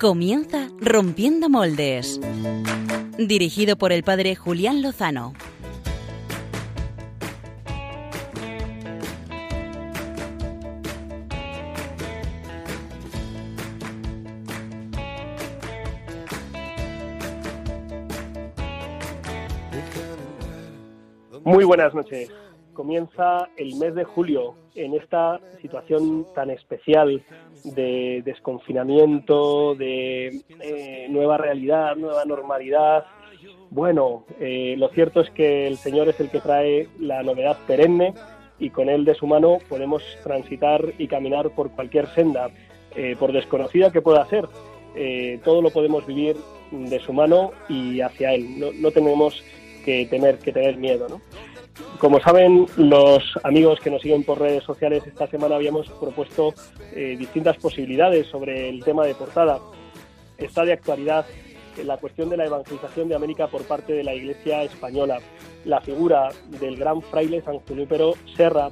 Comienza Rompiendo Moldes. Dirigido por el padre Julián Lozano. Muy buenas noches. Comienza el mes de julio en esta situación tan especial de desconfinamiento, de eh, nueva realidad, nueva normalidad. Bueno, eh, lo cierto es que el Señor es el que trae la novedad perenne y con él de su mano podemos transitar y caminar por cualquier senda, eh, por desconocida que pueda ser. todo lo podemos vivir de su mano y hacia él. No, no tenemos que tener que tener miedo, ¿no? Como saben los amigos que nos siguen por redes sociales, esta semana habíamos propuesto eh, distintas posibilidades sobre el tema de portada. Está de actualidad la cuestión de la evangelización de América por parte de la Iglesia española, la figura del gran fraile San Junípero Serra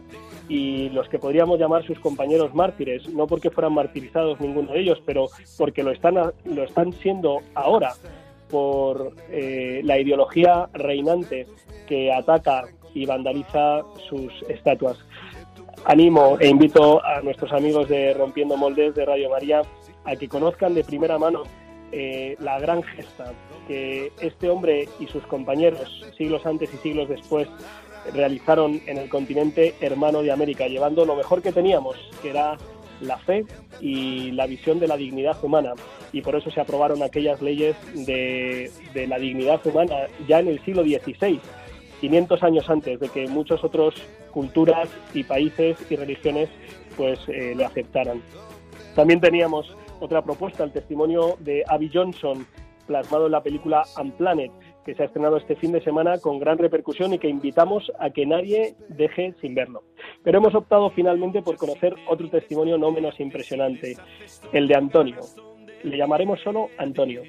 y los que podríamos llamar sus compañeros mártires, no porque fueran martirizados ninguno de ellos, pero porque lo están, lo están siendo ahora por eh, la ideología reinante que ataca y vandaliza sus estatuas. Animo e invito a nuestros amigos de Rompiendo Moldes de Radio María a que conozcan de primera mano eh, la gran gesta que este hombre y sus compañeros siglos antes y siglos después realizaron en el continente hermano de América, llevando lo mejor que teníamos, que era la fe y la visión de la dignidad humana. Y por eso se aprobaron aquellas leyes de, de la dignidad humana ya en el siglo XVI 500 años antes de que muchas otras culturas y países y religiones pues eh, lo aceptaran. También teníamos otra propuesta, el testimonio de Abby Johnson, plasmado en la película Unplanet, que se ha estrenado este fin de semana con gran repercusión y que invitamos a que nadie deje sin verlo. Pero hemos optado finalmente por conocer otro testimonio no menos impresionante, el de Antonio. Le llamaremos solo Antonio.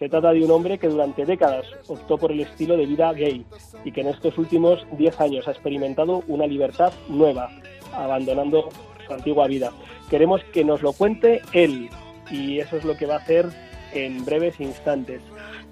Se trata de un hombre que durante décadas optó por el estilo de vida gay y que en estos últimos 10 años ha experimentado una libertad nueva, abandonando su antigua vida. Queremos que nos lo cuente él y eso es lo que va a hacer en breves instantes.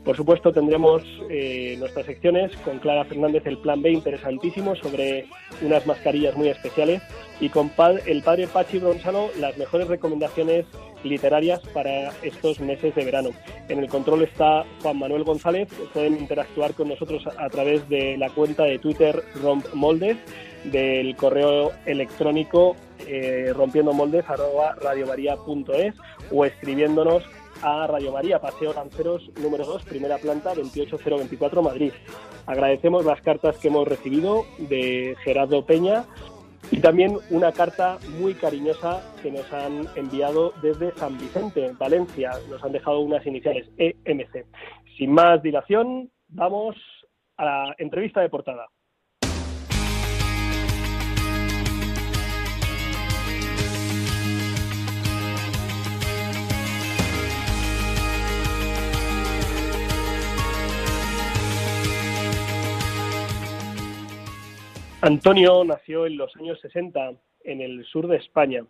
Por supuesto, tendremos eh, nuestras secciones con Clara Fernández, el Plan B, interesantísimo, sobre unas mascarillas muy especiales, y con el padre Pachi Bronzano, las mejores recomendaciones literarias para estos meses de verano. En el control está Juan Manuel González, pueden interactuar con nosotros a través de la cuenta de Twitter Romp Moldes, del correo electrónico eh, rompiendo moldes o escribiéndonos a Radio María, Paseo Lanceros número 2, primera planta, 28024 Madrid. Agradecemos las cartas que hemos recibido de Gerardo Peña y también una carta muy cariñosa que nos han enviado desde San Vicente, Valencia. Nos han dejado unas iniciales EMC. Sin más dilación, vamos a la entrevista de portada. Antonio nació en los años 60 en el sur de España.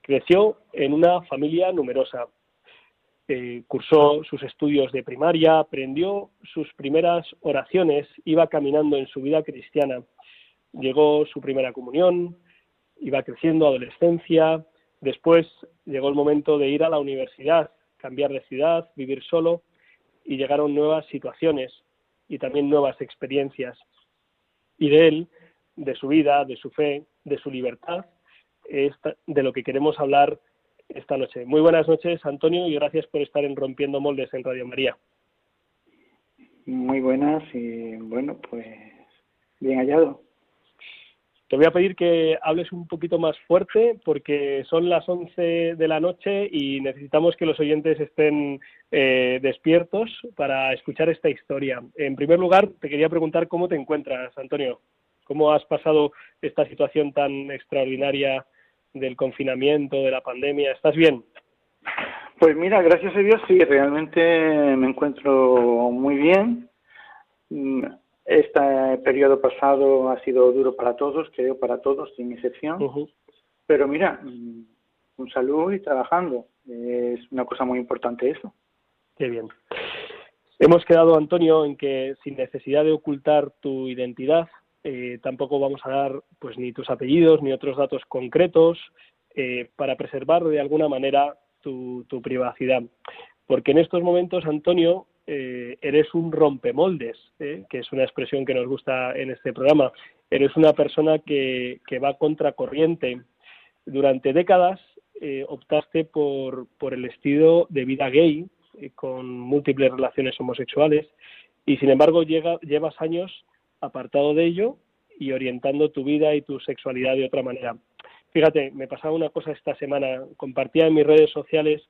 Creció en una familia numerosa. Eh, cursó sus estudios de primaria, aprendió sus primeras oraciones, iba caminando en su vida cristiana. Llegó su primera comunión, iba creciendo adolescencia, después llegó el momento de ir a la universidad, cambiar de ciudad, vivir solo y llegaron nuevas situaciones y también nuevas experiencias y de él, de su vida, de su fe, de su libertad, es de lo que queremos hablar esta noche. Muy buenas noches, Antonio, y gracias por estar en Rompiendo Moldes en Radio María. Muy buenas y bueno, pues bien hallado. Te voy a pedir que hables un poquito más fuerte porque son las 11 de la noche y necesitamos que los oyentes estén eh, despiertos para escuchar esta historia. En primer lugar, te quería preguntar cómo te encuentras, Antonio. ¿Cómo has pasado esta situación tan extraordinaria del confinamiento, de la pandemia? ¿Estás bien? Pues mira, gracias a Dios sí, realmente me encuentro muy bien este periodo pasado ha sido duro para todos, creo para todos, sin excepción. Pero mira, mm, con salud y trabajando. Es una cosa muy importante eso. Qué bien. Hemos quedado, Antonio, en que sin necesidad de ocultar tu identidad, eh, tampoco vamos a dar pues ni tus apellidos ni otros datos concretos eh, para preservar de alguna manera tu, privacidad. Porque en estos momentos, Antonio, eh, eres un rompemoldes, que es una expresión que nos gusta en este programa. Eres una persona que, que va contracorriente. Durante décadas optaste por, por el estilo de vida gay, con múltiples relaciones homosexuales, y sin embargo llevas años apartado de ello y orientando tu vida y tu sexualidad de otra manera. Fíjate, me pasaba una cosa esta semana, compartía en mis redes sociales eh,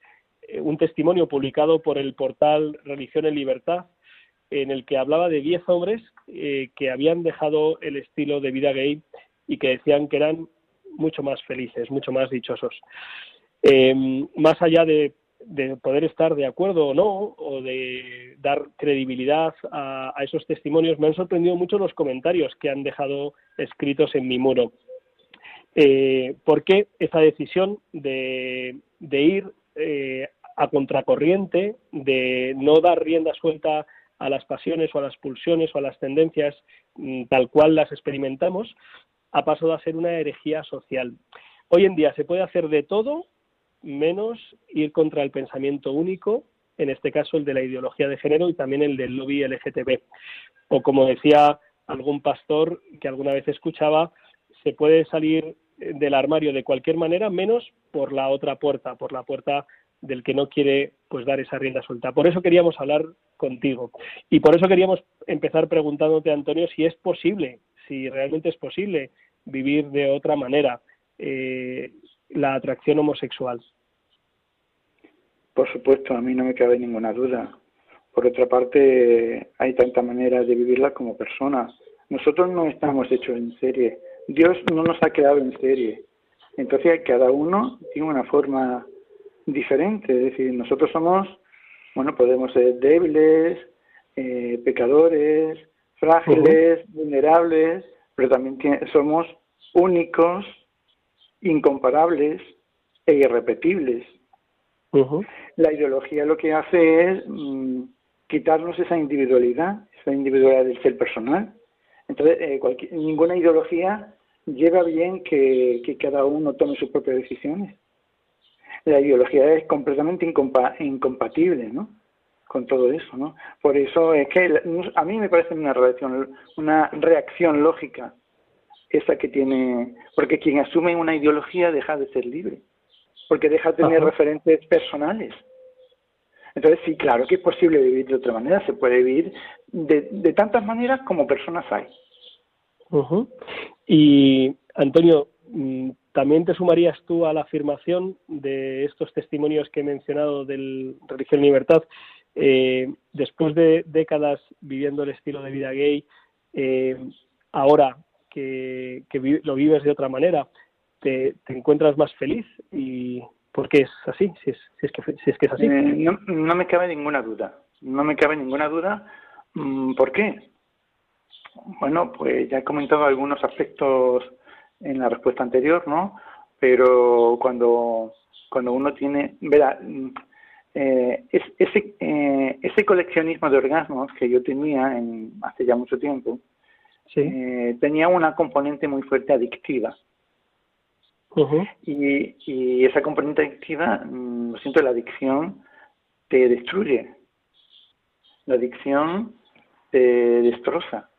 un testimonio publicado por el portal Religión en Libertad, en el que hablaba de 10 hombres eh, que habían dejado el estilo de vida gay y que decían que eran mucho más felices, mucho más dichosos. Eh, más allá de de poder estar de acuerdo o no, o de dar credibilidad a, esos testimonios, me han sorprendido mucho los comentarios que han dejado escritos en mi muro. Eh, ¿Por qué esa decisión de, ir eh, a contracorriente, de no dar rienda suelta a las pasiones o a las pulsiones o a las tendencias mm, tal cual las experimentamos, ha pasado a ser una herejía social? Hoy en día se puede hacer de todo menos ir contra el pensamiento único, en este caso el de la ideología de género y también el del lobby LGTB. O como decía algún pastor que alguna vez escuchaba, se puede salir del armario de cualquier manera, menos por la otra puerta, por la puerta del que no quiere pues dar esa rienda suelta. Por eso queríamos hablar contigo y por eso queríamos empezar preguntándote, Antonio, si es posible, si realmente es posible vivir de otra manera eh, la atracción homosexual. Por supuesto, a mí no me cabe ninguna duda. Por otra parte, hay tantas maneras de vivirla como personas. Nosotros no estamos hechos en serie. Dios no nos ha creado en serie. Entonces, cada uno tiene una forma diferente. Es decir, nosotros somos, bueno, podemos ser débiles, eh, pecadores, frágiles, vulnerables, pero también somos únicos, incomparables e irrepetibles. La ideología lo que hace es mm, quitarnos esa individualidad, esa individualidad del ser personal. Entonces, eh, ninguna ideología lleva bien que, cada uno tome sus propias decisiones. La ideología es completamente incompatible, ¿no? Con todo eso, ¿no? Por eso es que a mí me parece una reacción, una reacción lógica esa que tiene, porque quien asume una ideología deja de ser libre porque deja de tener referentes personales. Entonces, sí, claro que es posible vivir de otra manera, se puede vivir de, tantas maneras como personas hay. Y, Antonio, ¿también te sumarías tú a la afirmación de estos testimonios que he mencionado del Religión y Libertad? Eh, después de décadas viviendo el estilo de vida gay, eh, ahora que, lo vives de otra manera, te, encuentras más feliz y por qué es así, si es, que, si es, que es así. Eh, no, no, me cabe ninguna duda, no me cabe ninguna duda. Mm, ¿Por qué? Bueno, pues ya he comentado algunos aspectos en la respuesta anterior, ¿no? Pero cuando, cuando uno tiene, verá, mm, eh, ese, eh, ese coleccionismo de orgasmos que yo tenía en, hace ya mucho tiempo, eh, tenía una componente muy fuerte adictiva y, esa componente adictiva, mm, lo siento, la adicción te destruye. La adicción te destroza.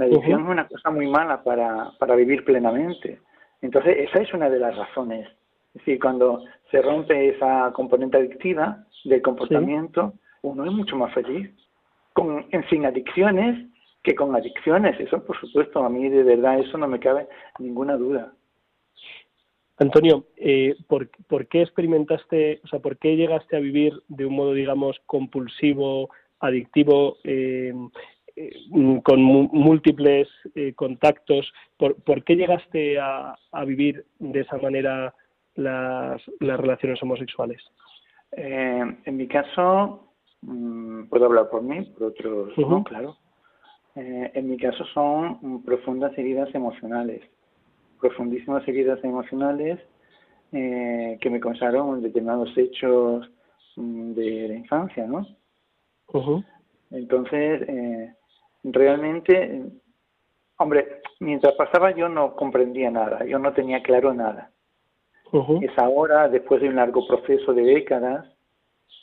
La adicción es una cosa muy mala para, para vivir plenamente. Entonces, esa es una de las razones. Es decir, cuando se rompe esa componente adictiva del comportamiento, uno es mucho más feliz. Con, en sin adicciones que con adicciones. Eso, por supuesto, a mí de verdad eso no me cabe ninguna duda. Antonio, eh, ¿por, qué experimentaste, o sea, por qué llegaste a vivir de un modo, digamos, compulsivo, adictivo, eh, eh, con múltiples contactos? ¿Por, qué llegaste a, vivir de esa manera las, relaciones homosexuales? en mi caso, mm, puedo hablar por mí, por otros no, claro. en mi caso son profundas heridas emocionales profundísimas heridas emocionales eh, que me consaron determinados hechos mm, de la infancia, ¿no? Entonces, eh, realmente, hombre, mientras pasaba yo no comprendía nada, yo no tenía claro nada. Es ahora, después de un largo proceso de décadas,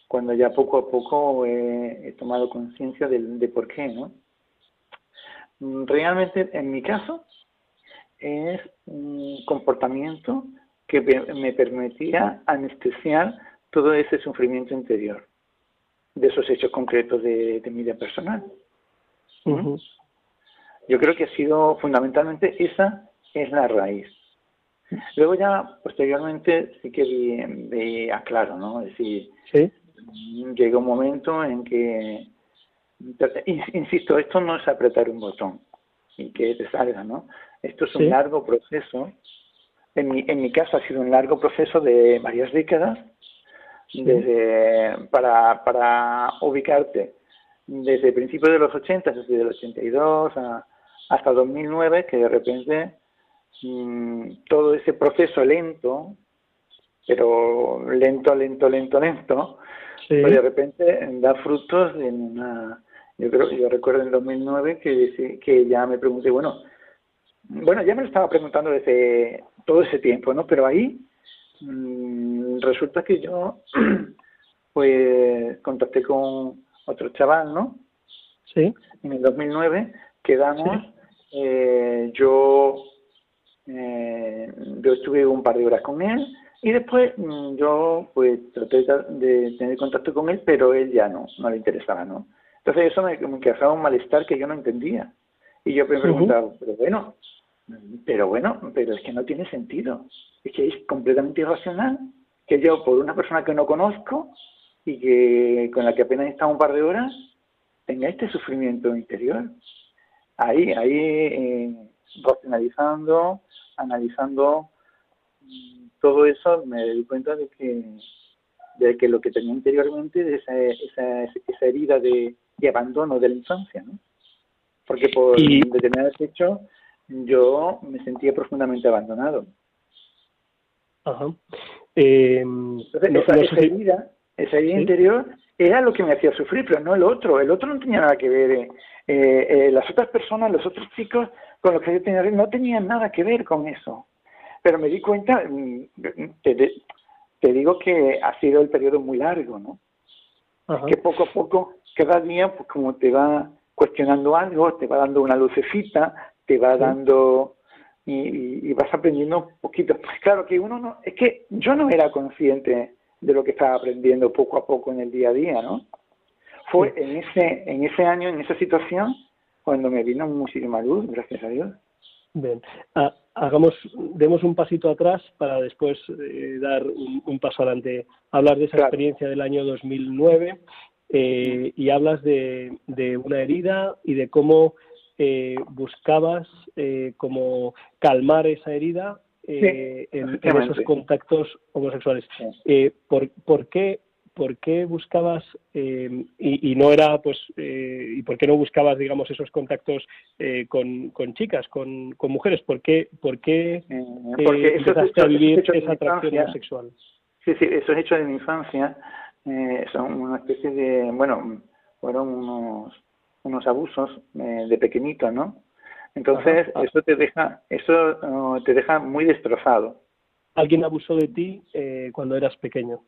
cuando ya poco a poco he tomado conciencia de, de por qué, ¿no? Realmente, en mi caso, es un comportamiento que me permitía anestesiar todo ese sufrimiento interior de esos hechos concretos de, mi vida personal. Yo creo que ha sido fundamentalmente esa es la raíz. Luego ya posteriormente sí que veía claro, ¿no? Es decir, llega un momento en que, insisto, esto no es apretar un botón y que te salga, ¿no? Esto es un largo proceso. En mi, en mi caso ha sido un largo proceso de varias décadas desde, para, para ubicarte desde principios de los 80, desde el 82 a, hasta 2009, que de repente mm, todo ese proceso lento, pero lento, lento, lento, lento, pues de repente da frutos en una... Yo creo, yo recuerdo en 2009 que, que ya me pregunté, bueno, bueno, ya me lo estaba preguntando desde todo ese tiempo, ¿no? Pero ahí Mm, resulta que yo pues contacté con otro chaval, ¿no? Sí. En el 2009 quedamos, eh, yo, eh, yo estuve un par de horas con él y después mm, yo pues traté de tener contacto con él, pero él ya no, no le interesaba, ¿no? Entonces eso me, me causaba un malestar que yo no entendía. Y yo me preguntaba, pero bueno, pero bueno, pero es que no tiene sentido. Es que es completamente irracional que yo, por una persona que no conozco y que con la que apenas estado un par de horas, tenga este sufrimiento interior. Ahí, ahí, eh, racionalizando, analizando mm, todo eso, me doy cuenta de que, de que lo que tenía interiormente es esa, esa, esa herida de, de, abandono de la infancia, ¿no? Porque por y... determinados hechos yo me sentía profundamente abandonado. Ajá. Eh, esa, herida, esa herida interior era lo que me hacía sufrir, pero no el otro. El otro no tenía nada que ver. Eh, eh, las otras personas, los otros chicos con los que yo tenía no tenían nada que ver con eso. Pero me di cuenta, mm, te, te digo que ha sido el periodo muy largo, ¿no? Que poco a poco, cada día, pues como te va cuestionando algo, te va dando una lucecita, te va dando y, vas aprendiendo un poquito. Claro que uno no, es que yo no era consciente de lo que estaba aprendiendo poco a poco en el día a día, ¿no? Fue en ese, en ese año, en esa situación, cuando me vino muchísima luz, gracias a Dios. Bien, ah, hagamos, demos un pasito atrás para después eh, dar un, paso adelante. Hablar de esa experiencia del año 2009 eh, y hablas de, de una herida y de cómo eh, buscabas eh, como calmar esa herida eh, en, esos contactos homosexuales. Eh, ¿por, ¿por, qué, ¿Por qué buscabas y, y, no era pues y por qué no buscabas digamos esos contactos con, con chicas, con, con mujeres? ¿Por qué, por qué Porque empezaste a vivir esa atracción homosexual? Sí, sí, esos hechos de mi infancia son una especie de bueno fueron unos unos abusos eh, de pequeñito, ¿no? Entonces eso te deja eso uh, te deja muy destrozado. Alguien abusó de ti eh, cuando eras pequeño.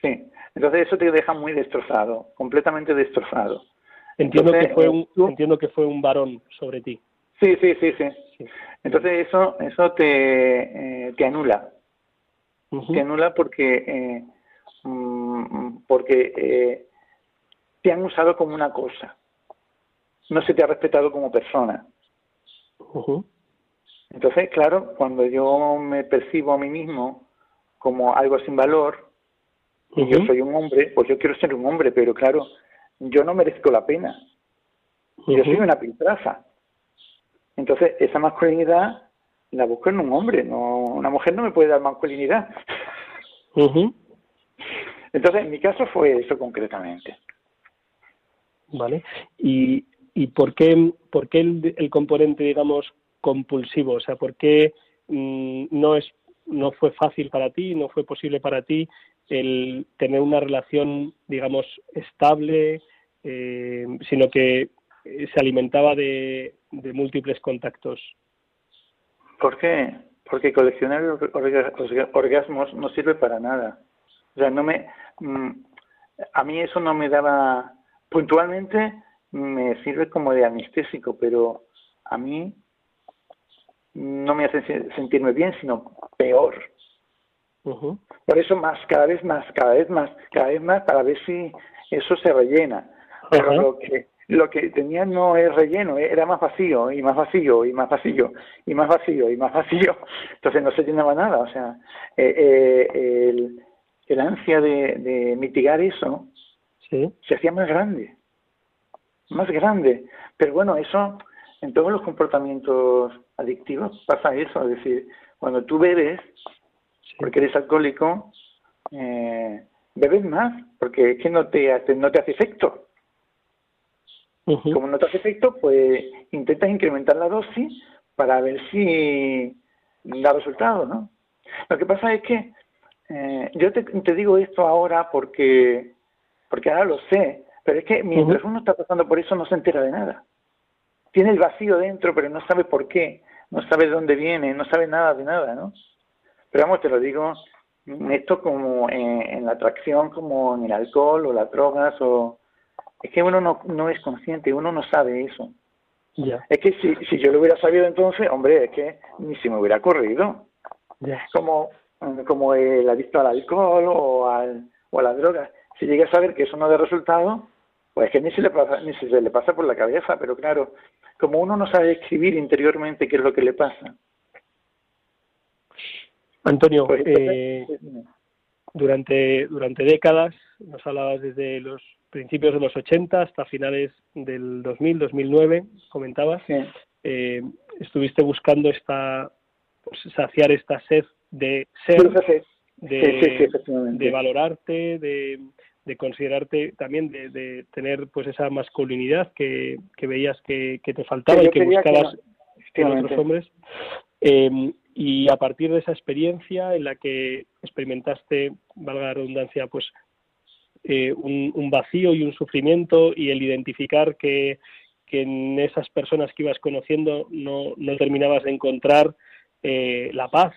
Sí, entonces eso te deja muy destrozado, completamente destrozado. Entiendo que fue un entiendo que fue un varón sobre ti. Sí, sí, sí, sí. Entonces eso eso te eh, te anula. Te anula porque eh, mm, porque eh, te han usado como una cosa no se te ha respetado como persona. Entonces, claro, cuando yo me percibo a mí mismo como algo sin valor, y yo soy un hombre, pues yo quiero ser un hombre, pero claro, yo no merezco la pena. Yo soy una piltrafa. Entonces, esa masculinidad la busco en un hombre, no una mujer no me puede dar masculinidad. Entonces, en mi caso fue eso concretamente. Vale. Y ¿Y por qué, el, componente, digamos, compulsivo? O sea, ¿por qué mm, no es no fue fácil para ti, no fue posible para ti el tener una relación, digamos, estable, eh, sino que se alimentaba de, de múltiples contactos. ¿Por qué? Porque coleccionar orgasmos no sirve para nada. O sea, no me, mm, a mí eso no me daba, puntualmente me sirve como de anestésico, pero a mí no me hace sentirme bien, sino peor. Por eso más, cada vez más, cada vez más, cada vez más, para ver si eso se rellena. Pero lo que lo que tenía no es relleno, era más vacío y más vacío y más vacío y más vacío y más vacío. Entonces no se llenaba nada. O sea, eh, eh, el, el, ansia de, de mitigar eso ¿Sí? se hacía más grande, más grande. Pero bueno, eso en todos los comportamientos adictivos pasa eso. Es decir, cuando tú bebes, porque eres alcohólico, eh, bebes más, porque es que no te, no te hace efecto como no te hace efecto, pues intentas incrementar la dosis para ver si da resultado, ¿no? Lo que pasa es que eh, yo te, digo esto ahora porque, porque ahora lo sé, pero es que mientras uno está pasando por eso no se entera de nada. Tiene el vacío dentro, pero no sabe por qué, no sabe de dónde viene, no sabe nada de nada, ¿no? Pero vamos, te lo digo, esto como en, en la atracción, como en el alcohol o las drogas o, es que uno no, no es consciente, uno no sabe eso. Es que si, si yo lo hubiera sabido entonces, hombre, es que ni se me hubiera corrido. Como, como el adicto al alcohol o, al, o a las drogas. Si llega a saber que eso no da resultado, pues es que ni se, le pasa, ni se le pasa por la cabeza, pero claro, como uno no sabe escribir interiormente qué es lo que le pasa. Antonio, pues, eh, durante, durante décadas, nos hablabas desde los principios de los 80 hasta finales del 2000, 2009, comentabas, eh, estuviste buscando esta, pues, saciar esta sed de ser, de, valorarte, de, de, considerarte también, de, tener pues esa masculinidad que, que veías que, te faltaba y que buscabas en otros hombres. Eh, y a partir de esa experiencia en la que experimentaste, valga la redundancia, pues eh, un, vacío y un sufrimiento y el identificar que, en esas personas que ibas conociendo no, no terminabas de encontrar eh, la paz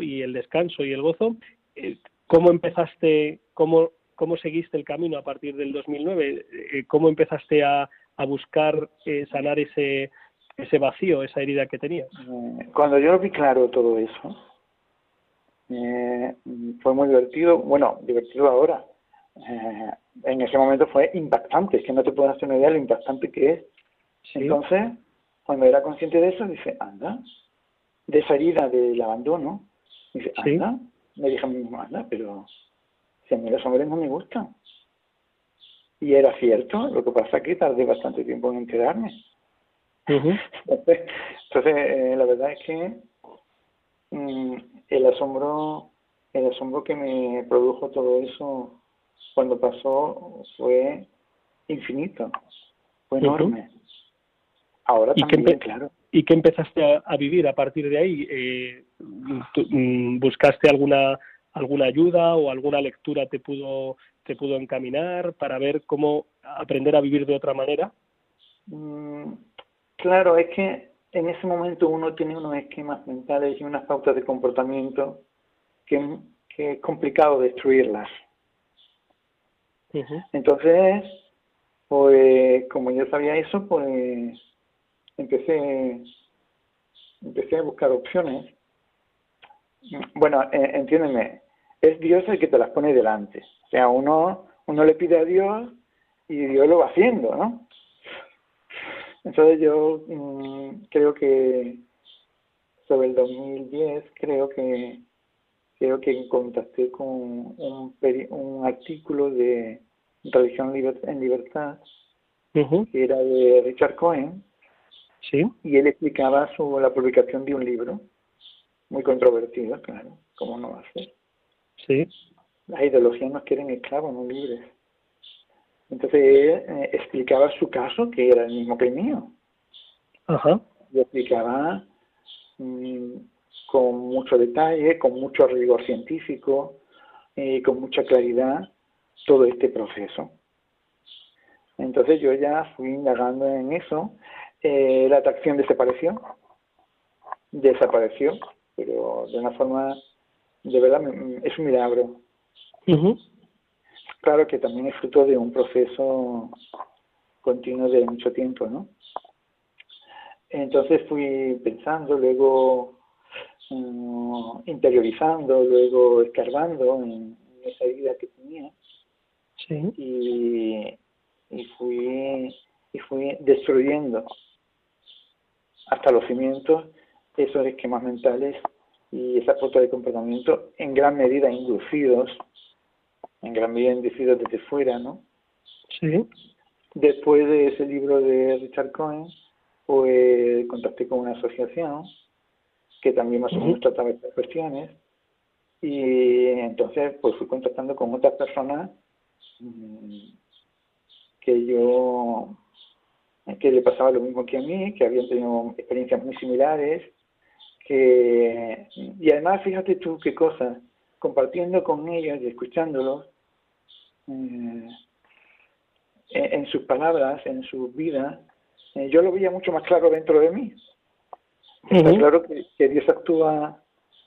y el descanso y el gozo. Eh, ¿Cómo empezaste, cómo, cómo seguiste el camino a partir del 2009? ¿Cómo empezaste a, a buscar sanar ese, ese vacío, esa herida que tenías? Cuando yo vi claro todo eso, fue muy divertido, bueno, divertido ahora, eh, en ese momento fue impactante, es que no te puedes hacer una idea de lo impactante que es. Entonces, cuando era consciente de eso, dice, anda, de esa herida del abandono, dice, anda, me dije a mí mismo, anda, pero si a mí los hombres no me gustan. Y era cierto, lo que pasa es que tardé bastante tiempo en enterarme. Entonces, eh, la verdad es que mm, el asombro el asombro que me produjo todo eso cuando pasó fue infinito, fue enorme. Ahora también, claro. ¿Y qué empezaste a, vivir a partir de ahí? Eh, mm, ¿Buscaste alguna alguna ayuda o alguna lectura te pudo te pudo encaminar para ver cómo aprender a vivir de otra manera? Mm, claro, es que en ese momento uno tiene unos esquemas mentales y unas pautas de comportamiento que, que es complicado destruirlas. Entonces, pues como yo sabía eso, pues empecé, empecé a buscar opciones. Bueno, eh, entiéndeme, es Dios el que te las pone delante. O sea, uno, uno le pide a Dios y Dios lo va haciendo, ¿no? Entonces yo mm, creo que sobre el 2010 creo que creo que contacté con un, un artículo de Religión en Libertad, que era de Richard Cohen, ¿Sí? y él explicaba sobre la publicación de un libro, muy controvertido, claro, ¿cómo no va a ser? Sí. Las ideologías nos quieren esclavos, no libres. Entonces él eh, explicaba su caso, que era el mismo que el mío. Ajá. Y explicaba mm, con mucho detalle, con mucho rigor científico y con mucha claridad todo este proceso. Entonces yo ya fui indagando en eso. Eh, la atracción desapareció, desapareció, pero de una forma, de verdad, es un milagro. Claro que también es fruto de un proceso continuo de mucho tiempo, ¿no? Entonces fui pensando, luego mm, interiorizando, luego escarbando en, esa idea que tenía. Sí. Y, y fui y fui destruyendo hasta los cimientos esos esquemas mentales y esa foto de comportamiento en gran medida inducidos, en gran medida inducidos desde fuera, ¿no? Sí. Después de ese libro de Richard Cohen, pues contacté con una asociación que también más o menos trataba estas cuestiones y entonces pues fui contactando con otras personas mm, que yo que le pasaba lo mismo que a mí, que habían tenido experiencias muy similares, que y además fíjate tú qué cosa, compartiendo con ellos y escuchándolos eh, en, sus palabras, en su vida, eh, yo lo veía mucho más claro dentro de mí. Está claro que, Dios actúa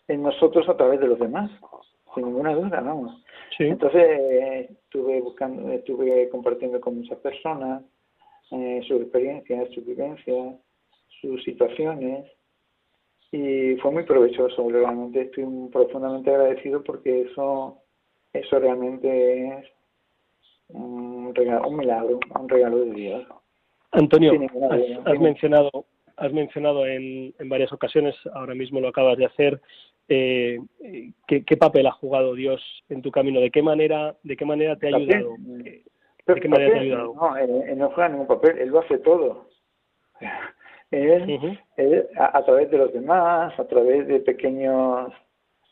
en nosotros a través de los demás, sin ninguna duda, vamos. Entonces estuve buscando, estuve compartiendo con muchas personas eh, sus experiencias, sus vivencias, sus situaciones y fue muy provechoso. Realmente estoy profundamente agradecido porque eso, eso realmente es un, regalo, un milagro, un regalo de Dios. Antonio, has, mencionado has mencionado en, en, varias ocasiones, ahora mismo lo acabas de hacer, eh, ¿qué, papel ha jugado Dios en tu camino? ¿De qué manera, de qué manera te ha ayudado? ¿De qué manera te ha ayudado? No, él, no juega ningún papel, él lo hace todo. Él, a, través de los demás, a través de pequeños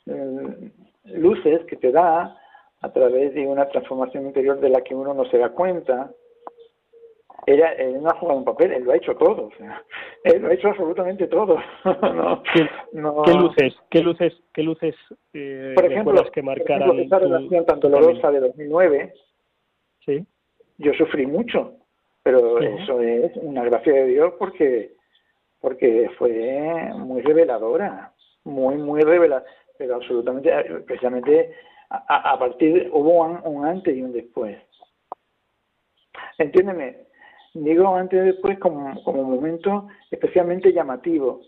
eh, luces que te da, a través de una transformación interior de la que uno no se da cuenta, él no ha jugado un papel, él lo ha hecho todo, o sea, él lo ha hecho absolutamente todo. ¿Qué, luces, qué luces, qué luces eh, por ejemplo, que marcaran por esa relación tan dolorosa de 2009? Sí. Yo sufrí mucho, pero eso es una gracia de Dios porque porque fue muy reveladora, muy muy reveladora, pero absolutamente, precisamente a, a partir hubo un, un antes y un después. Entiéndeme, digo antes y después como, como momento especialmente llamativo,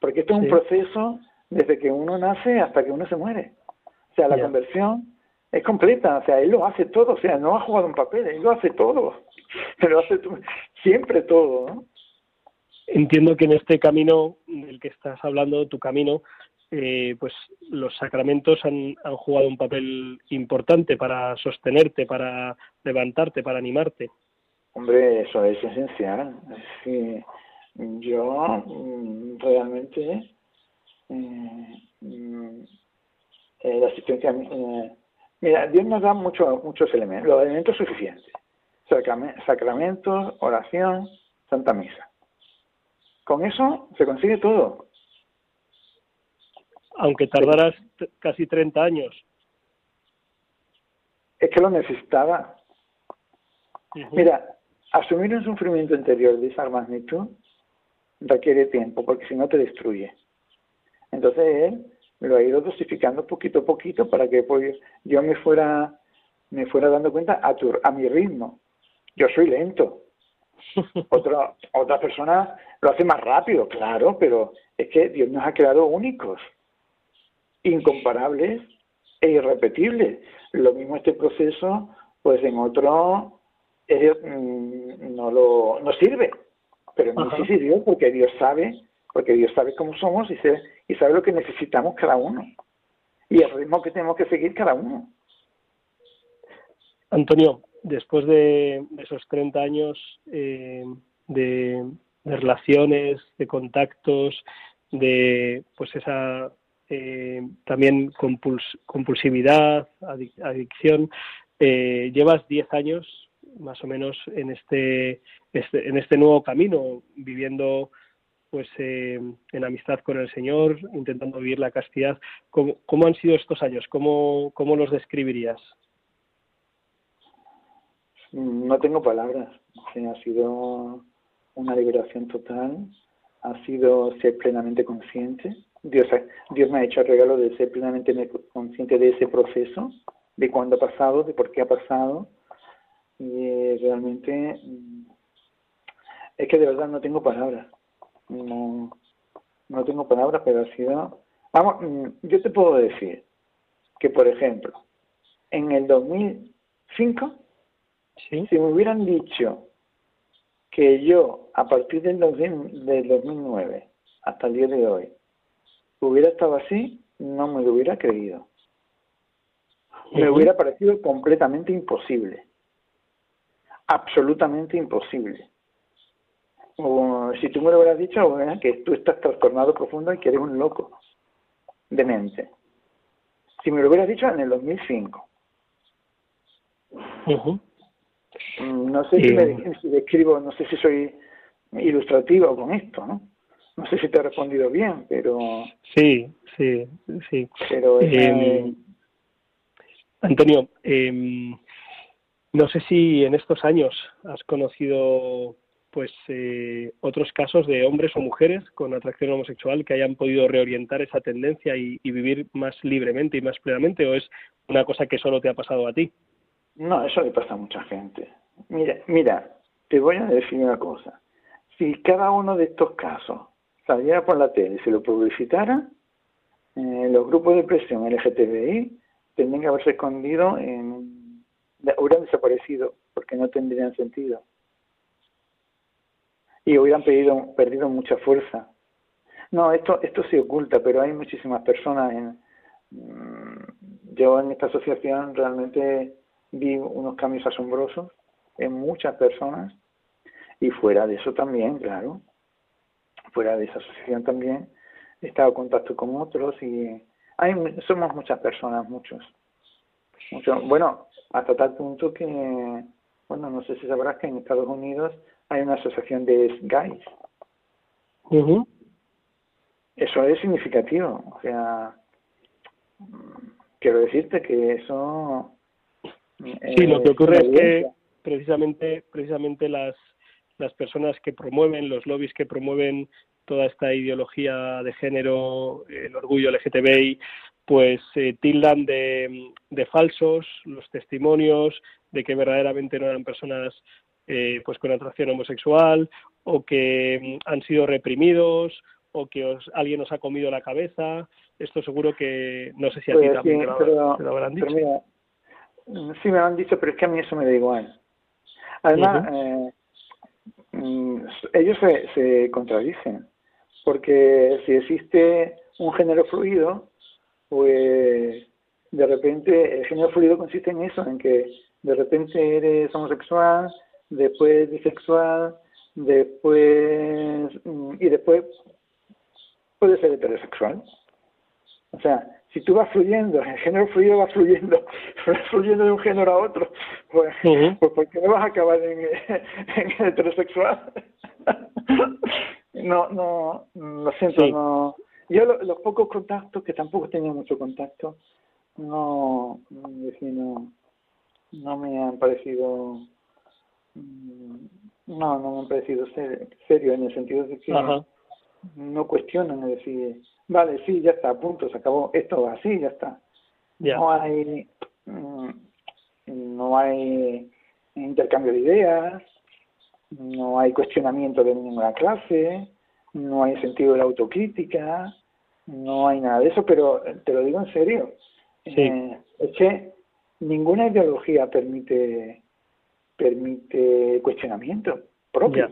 porque esto es un proceso desde que uno nace hasta que uno se muere. O sea, la conversión es completa, o sea, él lo hace todo, o sea, no ha jugado un papel, él lo hace todo, pero hace siempre todo, ¿no? Entiendo que en este camino del que estás hablando, tu camino, eh, pues los sacramentos han, han jugado un papel importante para sostenerte, para levantarte, para animarte. Hombre, eso es esencial. Es yo mm, realmente eh, mm, eh, la asistencia eh, mira Dios nos da muchos muchos elementos los elementos suficientes sacramentos oración santa misa con eso se consigue todo aunque tardaras casi 30 años es que lo necesitaba mira Asumir un sufrimiento interior de esa magnitud requiere tiempo, porque si no te destruye. Entonces él me lo ha ido dosificando poquito a poquito para que pues, yo me fuera, me fuera dando cuenta a, tu, a mi ritmo. Yo soy lento. Otra, otra persona lo hace más rápido, claro, pero es que Dios nos ha creado únicos, incomparables e irrepetibles. Lo mismo este proceso, pues en otro mm, no lo no sirve. Pero no sí sirvió porque Dios sabe porque Dios sabe cómo somos y, se, y sabe lo que necesitamos cada uno. Y el ritmo que tenemos que seguir cada uno. Antonio después de, esos 30 años eh, de, relaciones de contactos de pues esa eh, también compulsividad adicción eh, llevas 10 años más o menos en este, este, en este nuevo camino, viviendo pues eh, en amistad con el Señor, intentando vivir la castidad. ¿Cómo, cómo han sido estos años? ¿Cómo, ¿Cómo los describirías? No tengo palabras. ha sido una liberación total, ha sido ser plenamente consciente. Dios, Dios me ha hecho el regalo de ser plenamente consciente de ese proceso, de cuándo ha pasado, de por qué ha pasado. Y realmente mm, es que de verdad no tengo palabras. No, no tengo palabras, pero ha sido... Vamos, mm, yo te puedo decir que, por ejemplo, en el 2005, ¿Sí? si me hubieran dicho que yo, a partir del, 2009 hasta el día de hoy, hubiera estado así, no me lo hubiera creído. Me hubiera parecido completamente imposible. Absolutamente imposible o si tú me lo hubieras dicho, que tú estás trastornado profundo y que eres un loco de mente. Si me lo hubieras dicho en el 2005. Mm, no sé si, me, si describo, no sé si soy ilustrativo con esto, ¿no? No sé si te he respondido bien, pero... Sí, sí, sí. Pero em, Antonio, eh, no sé si en estos años has conocido pues eh, otros casos de hombres o mujeres con atracción homosexual que hayan podido reorientar esa tendencia y, vivir más libremente y más plenamente o es una cosa que solo te ha pasado a ti? No, eso le pasa a mucha gente. Mira, mira, te voy a decir una cosa. Si cada uno de estos casos saliera por la tele y se lo publicitara, eh, los grupos de presión LGTBI tendrían que haberse escondido en... hubieran desaparecido porque no tendrían sentido y hubieran perdido, perdido mucha fuerza. No, esto, esto se oculta, pero hay muchísimas personas. En, mm, yo en esta asociación realmente vi unos cambios asombrosos en muchas personas y fuera de eso también, claro, fuera de esa asociación también he estado en contacto con otros y hay somos muchas personas, muchos. muchos. Bueno, hasta tal punto que, bueno, no sé si sabrás que en Estados Unidos hay una asociación de gays. Eso es significativo. O sea, quiero decirte que eso. Sí, lo que ocurre es que precisamente, precisamente las, las personas que promueven, los lobbies que promueven toda esta ideología de género, el orgullo LGTBI, pues eh, tildan de, de falsos los testimonios de que verdaderamente no eran personas eh, pues con atracción homosexual o que mm, han sido reprimidos o que alguien os ha comido la cabeza. Esto seguro que no sé si a ti pues también te, lo, habrán dicho. Sí me lo han dicho, pero es que a mí eso me da igual. Además, eh, mm, ellos se, se contradicen, porque si existe un género fluido, pues de repente el género fluido consiste en eso, en que de repente eres homosexual, después bisexual, después mm, y después puede ser heterosexual. O sea, si tú vas fluyendo, el género fluido va fluyendo, va fluyendo de un género a otro, pues, pues ¿por qué no vas a acabar en, en heterosexual? no, no, lo siento, no. Yo los pocos contactos, que tampoco tenía mucho contacto, no, no, no me han parecido Mm, no, no me ha parecido serio en el sentido de que no cuestionan, es decir, vale, sí, ya está, punto, se acabó, esto va así, ya está. No hay mm, no hay intercambio de ideas, no hay cuestionamiento de ninguna clase, no hay sentido de la autocrítica, no hay nada de eso, pero te lo digo en serio, eh, es que ninguna ideología permite permite cuestionamiento propio.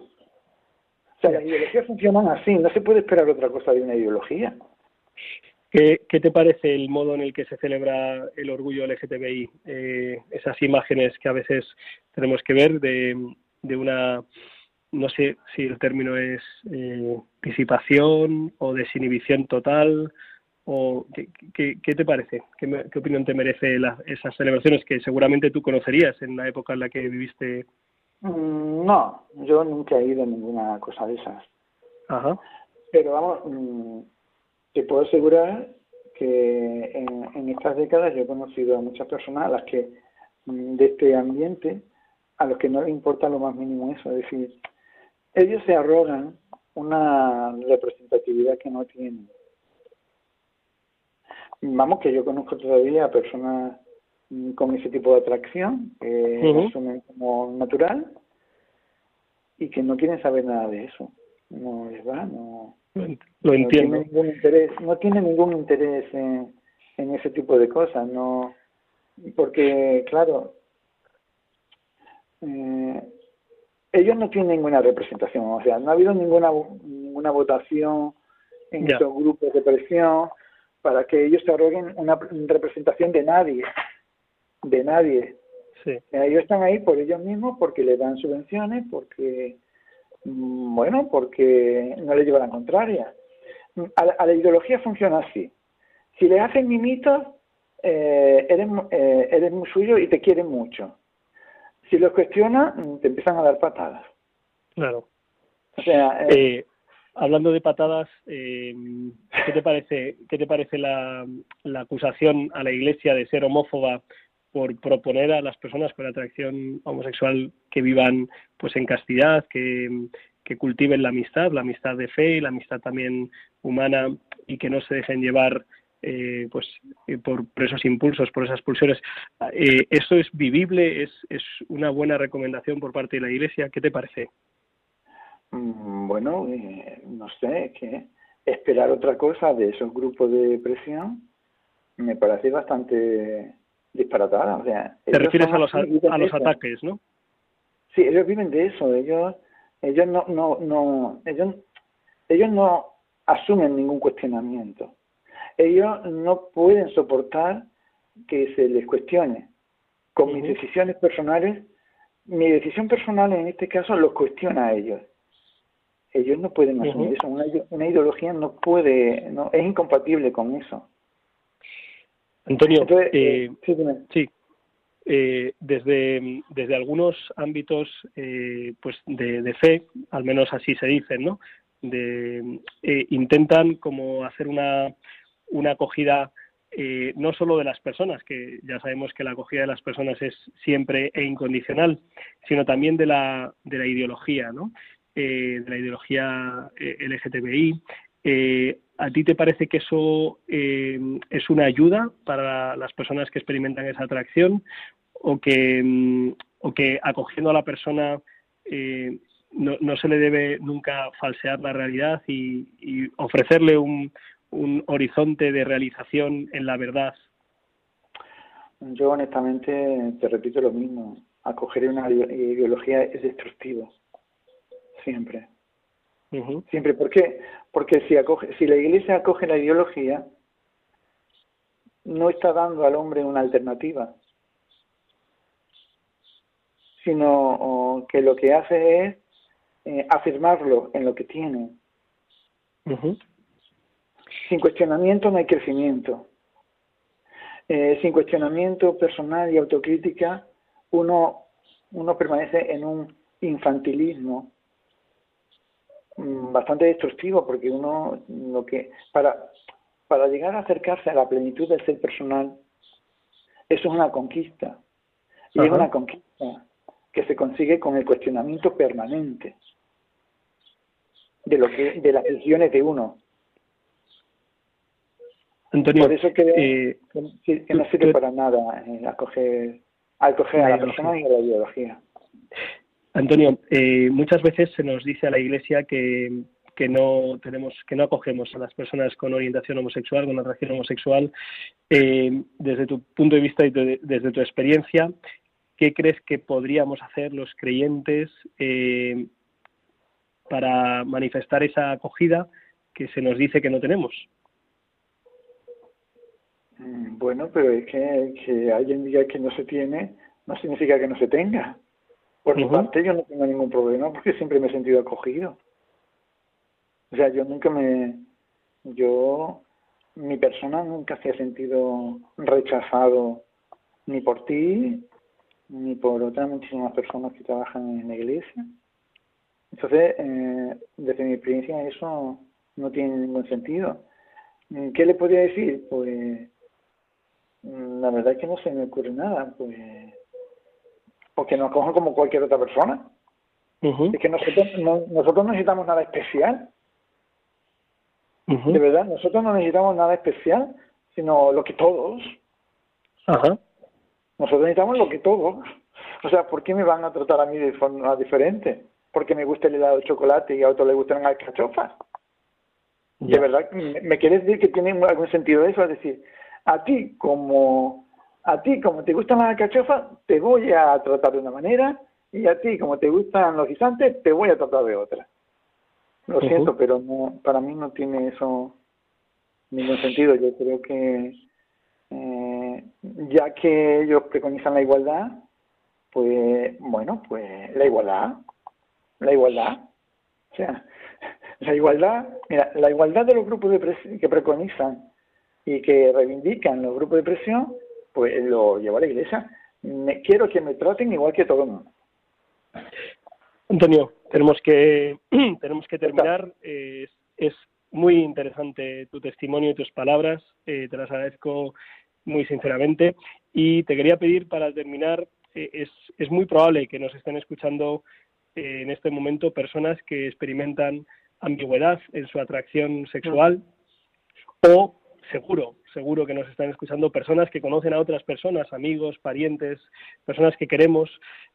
Sea, las ideologías funcionan así, no se puede esperar otra cosa de una ideología. ¿Qué, ¿Qué, te parece el modo en el que se celebra el orgullo LGTBI? Eh, esas imágenes que a veces tenemos que ver de, de una, no sé si el término es eh, disipación o desinhibición total, o qué, qué, te parece? ¿Qué, ¿Qué, opinión te merece esas celebraciones que seguramente tú conocerías en la época en la que viviste? Mm, no, yo nunca he ido a ninguna cosa de esas. Ajá. Pero vamos, mm, te puedo asegurar que en, en, estas décadas yo he conocido a muchas personas a las que mm, de este ambiente a los que no les importa lo más mínimo eso, es decir, ellos se arrogan una representatividad que no tienen. Vamos, que yo conozco todavía a personas con ese tipo de atracción, que asumen como natural y que no quieren saber nada de eso. No les va, no. Lo entiendo. tiene ningún interés, no tiene ningún interés en, en ese tipo de cosas, no. Porque, claro, eh, ellos no tienen ninguna representación, o sea, no ha habido ninguna ninguna votación en estos grupos de presión para que ellos se arroguen una representación de nadie, de nadie. Sí. Ellos están ahí por ellos mismos, porque les dan subvenciones, porque, mm, bueno, porque no les lleva la contraria. A la, ideología funciona así. Si le hacen mimitos, eh, eres, eh, eres muy suyo y te quieren mucho si los cuestiona, te empiezan a dar patadas. Claro. O sea, eh, eh, hablando de patadas, eh, ¿qué te parece, qué te parece la, la, acusación a la Iglesia de ser homófoba por proponer a las personas con atracción homosexual que vivan pues en castidad, que, que cultiven la amistad, la amistad de fe y la amistad también humana y que no se dejen llevar eh, pues eh, por, esos impulsos, por esas pulsiones. Eh, ¿Eso es vivible? ¿Es, ¿Es una buena recomendación por parte de la Iglesia? ¿Qué te parece? Mm, bueno, no sé, que esperar otra cosa de esos grupos de presión me parece bastante disparatada. O sea, Te refieres a los, a, los ataques, ¿no? Sí, ellos viven de eso. Ellos, ellos no, no, no, ellos, ellos no asumen ningún cuestionamiento ellos no pueden soportar que se les cuestione. Con mis decisiones personales, mi decisión personal en este caso los cuestiona a ellos. Ellos no pueden asumir eso. Una, ideología no puede, no, es incompatible con eso. Antonio, eh, eh, sí, eh, desde, desde algunos ámbitos pues de, de, fe, al menos así se dicen, ¿no? De, intentan como hacer una, una acogida eh, no solo de las personas, que ya sabemos que la acogida de las personas es siempre e incondicional, sino también de la, de la ideología, ¿no? Eh, de la ideología eh, LGTBI. ¿A ti te parece que eso es una ayuda para las personas que experimentan esa atracción o que, mm, o que acogiendo a la persona no, no, se le debe nunca falsear la realidad y ofrecerle un, un horizonte de realización en la verdad? Yo honestamente te repito lo mismo. Acoger una ideología es destructivo. Siempre. Siempre. ¿Por qué? Porque si, acoge, si la Iglesia acoge la ideología, no está dando al hombre una alternativa, sino que lo que hace es eh, afirmarlo en lo que tiene. Sin cuestionamiento no hay crecimiento. Eh, sin cuestionamiento personal y autocrítica, uno, uno permanece en un infantilismo bastante destructivo porque uno lo que para para llegar a acercarse a la plenitud del ser personal eso es una conquista. Y es una conquista que se consigue con el cuestionamiento permanente de lo que de las decisiones de uno. Antonio, Por eso creo eh, que, no sirve para nada eh, acoger, acoger a la persona y a la ideología. Antonio, eh, muchas veces se nos dice a la Iglesia que, que no tenemos, que no acogemos a las personas con orientación homosexual, con atracción homosexual. Eh, desde tu punto de vista y desde tu experiencia, ¿qué crees que podríamos hacer los creyentes eh, para manifestar esa acogida que se nos dice que no tenemos? Mm, bueno, pero es que, que alguien diga que no se tiene, no significa que no se tenga. Por mi parte, yo no tengo ningún problema porque siempre me he sentido acogido. O sea, yo nunca me. Yo. Mi persona nunca se ha sentido rechazado ni por ti, ni por otras muchísimas personas que trabajan en la iglesia. Entonces, eh, desde mi experiencia, eso no tiene ningún sentido. ¿Qué le podría decir? Pues mm, la verdad es que no se me ocurre nada, pues porque nos cojan como cualquier otra persona. Es que nosotros no, nosotros necesitamos nada especial. De verdad, nosotros no necesitamos nada especial, sino lo que todos. Ajá. Nosotros necesitamos lo que todos. O sea, ¿por qué me van a tratar a mí de forma diferente? Porque me gusta el helado de chocolate y a otros les gustan las alcachofas. De verdad, ¿me quieres decir que tiene algún sentido eso? Es decir, a ti como a ti como te gustan las alcachofas, te voy a tratar de una manera y a ti como te gustan los guisantes, te voy a tratar de otra. Lo siento, pero no, para mí no tiene eso ningún sentido. Yo creo que eh, ya que ellos preconizan la igualdad, pues bueno, pues la igualdad, la igualdad, o sea, la igualdad, mira, la igualdad de los grupos de presión que preconizan y que reivindican los grupos de presión, pues lo lleva a la iglesia. Me, quiero que me traten igual que todo el mundo. Antonio, tenemos que tenemos que terminar. es, muy interesante tu testimonio y tus palabras. Eh, te las agradezco muy sinceramente. Y te quería pedir para terminar, eh, es, es muy probable que nos estén escuchando eh, en este momento personas que experimentan ambigüedad en su atracción sexual o seguro, seguro que nos están escuchando personas que conocen a otras personas, amigos, parientes, personas que queremos,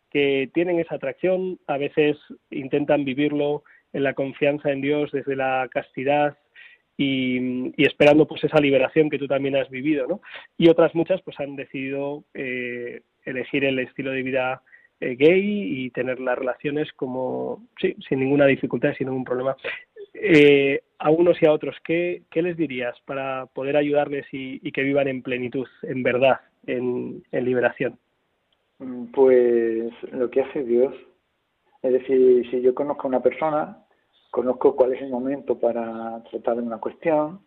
que tienen esa atracción, a veces intentan vivirlo en la confianza en Dios desde la castidad y, esperando pues esa liberación que tú también has vivido, ¿no? Y otras muchas pues han decidido eh, elegir el estilo de vida eh, gay y tener las relaciones como, sí, sin ninguna dificultad, sin ningún problema. Eh, a unos y a otros, ¿qué, ¿qué, les dirías para poder ayudarles y, que vivan en plenitud, en verdad, en, liberación? Pues lo que hace Dios. Es decir, si yo conozco a una persona, conozco cuál es el momento para tratar de una cuestión,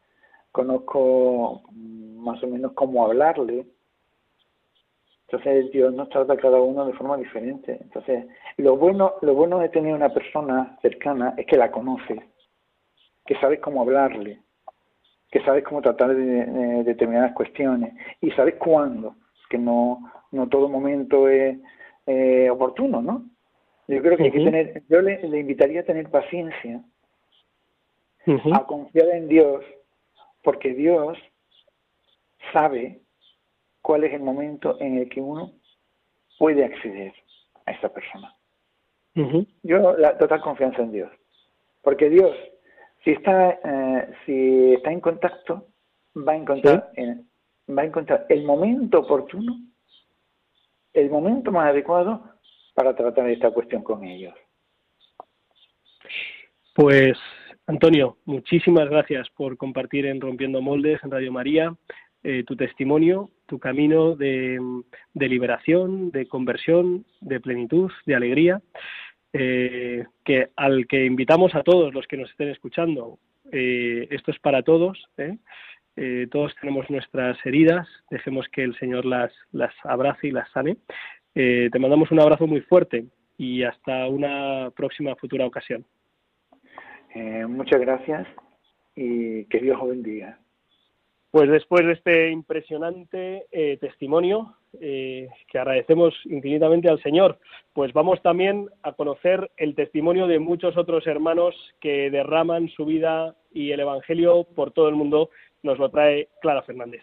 conozco más o menos cómo hablarle, entonces Dios nos trata a cada uno de forma diferente. Entonces, lo bueno, lo bueno de tener una persona cercana es que la conoces, que sabes cómo hablarle, que sabes cómo tratar de, determinadas cuestiones y sabes cuándo, que no, no todo momento es oportuno, ¿no? Yo creo que hay que tener, yo le, invitaría a tener paciencia, a confiar en Dios, porque Dios sabe cuál es el momento en el que uno puede acceder a esa persona. Yo la total confianza en Dios, porque Dios, si está, eh, si está en contacto, va a encontrar, va a encontrar el momento oportuno, el momento más adecuado para tratar esta cuestión con ellos. Pues Antonio, muchísimas gracias por compartir en Rompiendo Moldes en Radio María. Eh, tu testimonio, tu camino de, liberación, de conversión, de plenitud, de alegría, eh, que al que invitamos a todos los que nos estén escuchando. Eh, esto es para todos. todos tenemos nuestras heridas. Dejemos que el Señor las, las abrace y las sane. te mandamos un abrazo muy fuerte y hasta una próxima futura ocasión. muchas gracias y que Dios os bendiga. Pues después de este impresionante eh, testimonio eh, que agradecemos infinitamente al Señor, pues vamos también a conocer el testimonio de muchos otros hermanos que derraman su vida y el Evangelio por todo el mundo. Nos lo trae Clara Fernández.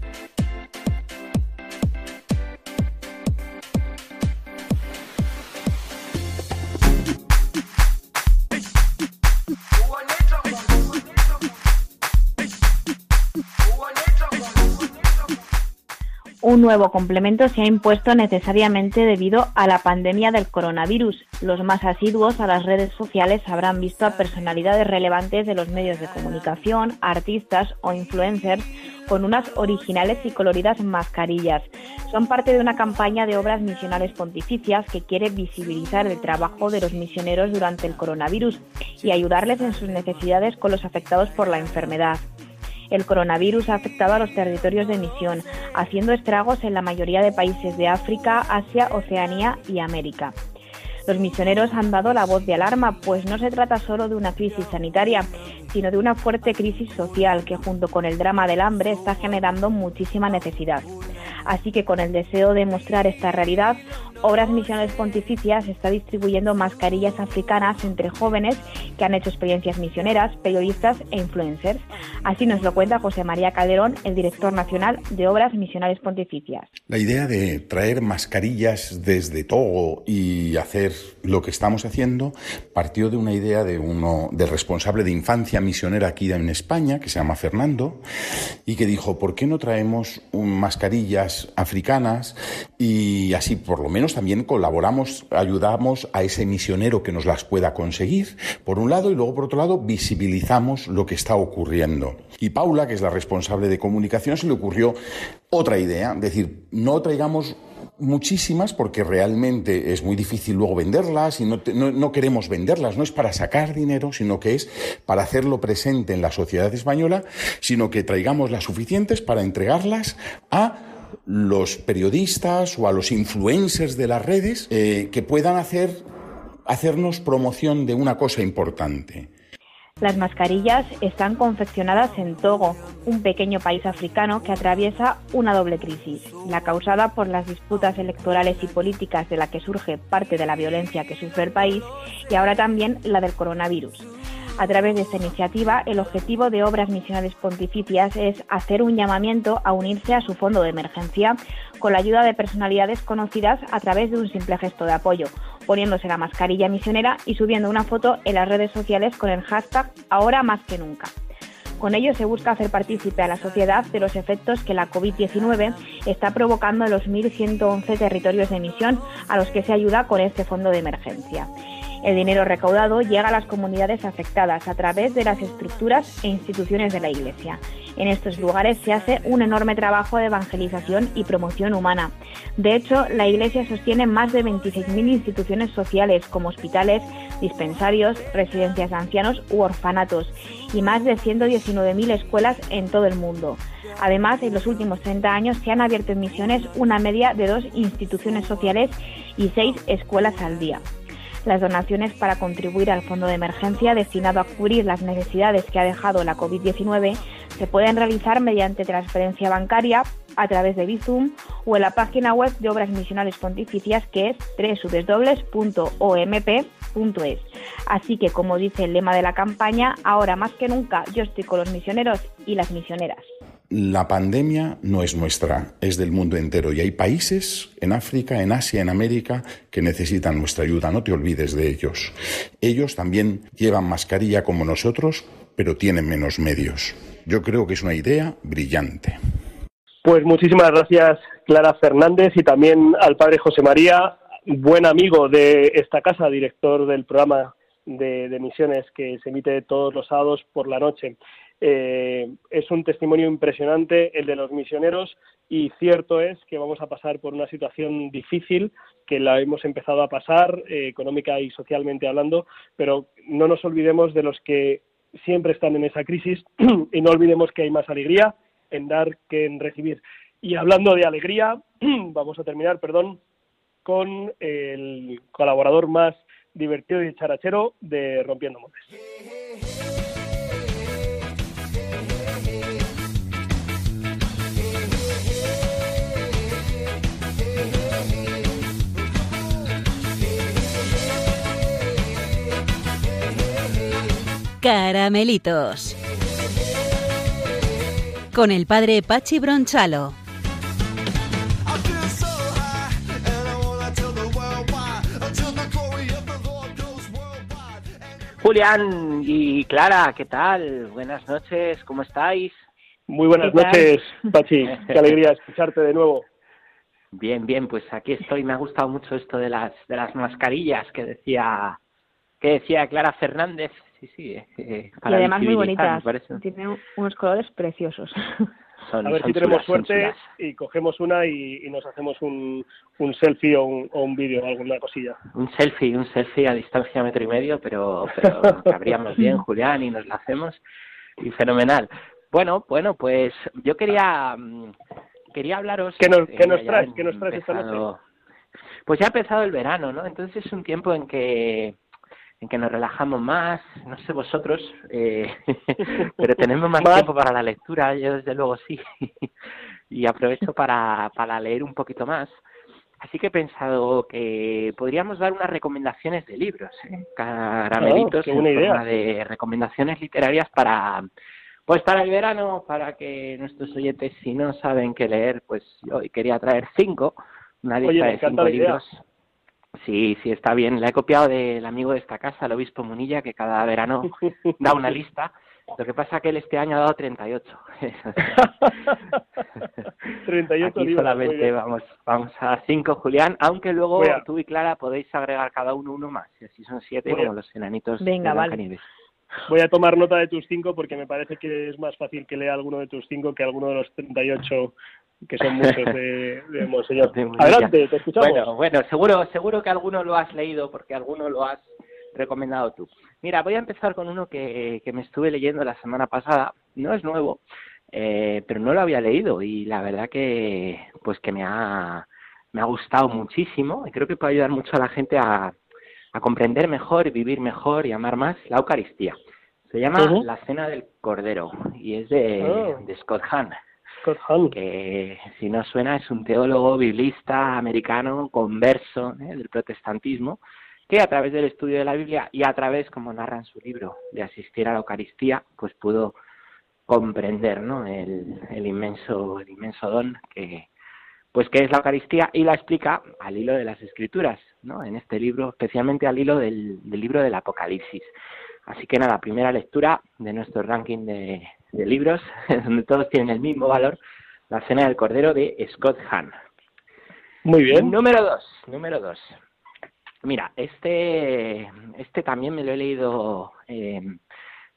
Un nuevo complemento se ha impuesto necesariamente debido a la pandemia del coronavirus. Los más asiduos a las redes sociales habrán visto a personalidades relevantes de los medios de comunicación, artistas o influencers con unas originales y coloridas mascarillas. Son parte de una campaña de obras misionales pontificias que quiere visibilizar el trabajo de los misioneros durante el coronavirus y ayudarles en sus necesidades con los afectados por la enfermedad. El coronavirus ha afectado a los territorios de misión, haciendo estragos en la mayoría de países de África, Asia, Oceanía y América. Los misioneros han dado la voz de alarma, pues no se trata solo de una crisis sanitaria, sino de una fuerte crisis social que junto con el drama del hambre está generando muchísima necesidad. Así que con el deseo de mostrar esta realidad, Obras Misionales Pontificias está distribuyendo mascarillas africanas entre jóvenes que han hecho experiencias misioneras, periodistas e influencers. Así nos lo cuenta José María Calderón, el director nacional de Obras Misionales Pontificias. La idea de traer mascarillas desde Togo y hacer lo que estamos haciendo partió de una idea de uno del responsable de infancia misionera aquí en España, que se llama Fernando, y que dijo, ¿por qué no traemos mascarillas africanas y así por lo menos también colaboramos, ayudamos a ese misionero que nos las pueda conseguir, por un lado, y luego por otro lado visibilizamos lo que está ocurriendo. Y Paula, que es la responsable de comunicación, se le ocurrió otra idea, decir, no traigamos muchísimas porque realmente es muy difícil luego venderlas y no, no, queremos venderlas, no es para sacar dinero, sino que es para hacerlo presente en la sociedad española, sino que traigamos las suficientes para entregarlas a los periodistas o a los influencers de las redes eh, que puedan hacer, hacernos promoción de una cosa importante. Las mascarillas están confeccionadas en Togo, un pequeño país africano que atraviesa una doble crisis, la causada por las disputas electorales y políticas de la que surge parte de la violencia que sufre el país y ahora también la del coronavirus. A través de esta iniciativa, el objetivo de Obras Misionales Pontificias es hacer un llamamiento a unirse a su fondo de emergencia con la ayuda de personalidades conocidas a través de un simple gesto de apoyo, poniéndose la mascarilla misionera y subiendo una foto en las redes sociales con el hashtag ahora más que nunca. Con ello se busca hacer partícipe a la sociedad de los efectos que la COVID-19 está provocando en los 1.111 territorios de misión a los que se ayuda con este fondo de emergencia. El dinero recaudado llega a las comunidades afectadas a través de las estructuras e instituciones de la Iglesia. En estos lugares se hace un enorme trabajo de evangelización y promoción humana. De hecho, la Iglesia sostiene más de 26.000 instituciones sociales como hospitales, dispensarios, residencias de ancianos u orfanatos y más de 119.000 escuelas en todo el mundo. Además, en los últimos 30 años se han abierto en misiones una media de dos instituciones sociales y seis escuelas al día. Las donaciones para contribuir al fondo de emergencia destinado a cubrir las necesidades que ha dejado la COVID-19 se pueden realizar mediante transferencia bancaria a través de Bizum o en la página web de Obras Misionales Pontificias que es www.omp.es. Así que, como dice el lema de la campaña, ahora más que nunca yo estoy con los misioneros y las misioneras la pandemia no es nuestra, es del mundo entero. Y hay países en África, en Asia, en América que necesitan nuestra ayuda. No te olvides de ellos. Ellos también llevan mascarilla como nosotros, pero tienen menos medios. Yo creo que es una idea brillante. Pues muchísimas gracias, Clara Fernández, y también al padre José María, buen amigo de esta casa, director del programa de, de misiones que se emite todos los sábados por la noche. Eh, es un testimonio impresionante el de los misioneros y cierto es que vamos a pasar por una situación difícil que la hemos empezado a pasar eh, económica y socialmente hablando, pero no nos olvidemos de los que siempre están en esa crisis y no olvidemos que hay más alegría en dar que en recibir. Y hablando de alegría, vamos a terminar, perdón, con el colaborador más divertido y charachero de Rompiendo Montes. Caramelitos. Con el padre Pachi Bronchalo. Julián y Clara, ¿qué tal? Buenas noches, ¿cómo estáis? Muy buenas noches, Pachi. Qué alegría escucharte de nuevo. Bien, bien, pues aquí estoy. Me ha gustado mucho esto de las de las mascarillas que decía que decía Clara Fernández sí, sí. Eh, y además muy bonitas. Tiene unos colores preciosos. a ver si tenemos suerte y cogemos una y, nos hacemos un, un selfie o un, o un vídeo, alguna cosilla. Un selfie, un selfie a distancia metro y medio, pero, pero cabríamos bien, Julián, y nos la hacemos. Y fenomenal. Bueno, bueno, pues yo quería mm, quería hablaros. ¿Qué nos, ¿qué nos traes? ¿Qué nos traes esta noche? Pues ya ha empezado el verano, ¿no? Entonces es un tiempo en que en que nos relajamos más, no sé vosotros, eh, pero tenemos más, tiempo para la lectura, yo desde luego sí, y aprovecho para, para leer un poquito más. Así que he pensado que podríamos dar unas recomendaciones de libros, ¿eh? caramelitos oh, idea. de recomendaciones literarias para pues para el verano, para que nuestros oyentes si no saben qué leer, pues hoy quería traer cinco, una lista de cinco libros. Sí, sí, está bien. La he copiado del amigo de esta casa, el obispo Munilla, que cada verano da una lista. Lo que pasa es que él este año ha dado 38. 38 Aquí solamente vamos, vamos a 5, Julián, aunque luego tú y Clara podéis agregar cada uno uno más. Y así son 7 como los enanitos Venga, de vale. Voy a tomar nota de tus 5 porque me parece que es más fácil que lea alguno de tus 5 que alguno de los 38 que son muchos de, de Monseñor. Adelante, te escuchamos. Bueno, bueno, seguro, seguro que alguno lo has leído porque alguno lo has recomendado tú. Mira, voy a empezar con uno que, que me estuve leyendo la semana pasada. No es nuevo, eh, pero no lo había leído y la verdad que, pues que me ha, me ha gustado muchísimo y creo que puede ayudar mucho a la gente a, a comprender mejor, y vivir mejor y amar más la Eucaristía. Se llama La Cena del Cordero y es de, oh. de Scott Hahn que si no suena es un teólogo biblista americano converso ¿eh? del protestantismo, que a través del estudio de la Biblia y a través, como narra en su libro, de asistir a la Eucaristía, pues pudo comprender ¿no? el, el inmenso inmenso don que pues que es la Eucaristía y la explica al hilo de las Escrituras, ¿no? En este libro, especialmente al hilo del, del libro del Apocalipsis. Así que nada, primera lectura de nuestro ranking de, de libros, donde todos tienen el mismo valor, La Cena del Cordero de Scott Hahn. Muy bien. Número dos, número dos. Mira, este, este también me lo he leído eh,